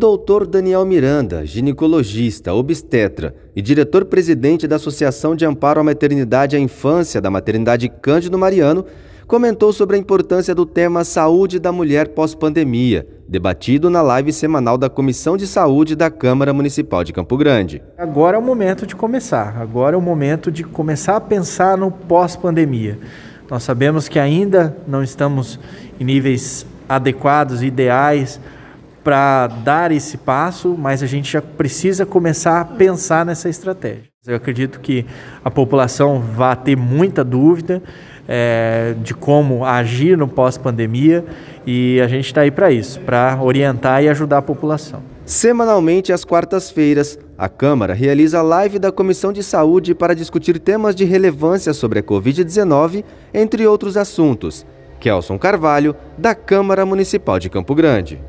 doutor Daniel Miranda, ginecologista, obstetra e diretor-presidente da Associação de Amparo à Maternidade e à Infância da Maternidade Cândido Mariano, comentou sobre a importância do tema Saúde da Mulher pós-pandemia, debatido na live semanal da Comissão de Saúde da Câmara Municipal de Campo Grande. Agora é o momento de começar, agora é o momento de começar a pensar no pós-pandemia. Nós sabemos que ainda não estamos em níveis adequados, ideais para dar esse passo, mas a gente já precisa começar a pensar nessa estratégia. Eu acredito que a população vai ter muita dúvida é, de como agir no pós-pandemia e a gente está aí para isso, para orientar e ajudar a população. Semanalmente, às quartas-feiras, a Câmara realiza a live da Comissão de Saúde para discutir temas de relevância sobre a Covid-19, entre outros assuntos. Kelson Carvalho, da Câmara Municipal de Campo Grande.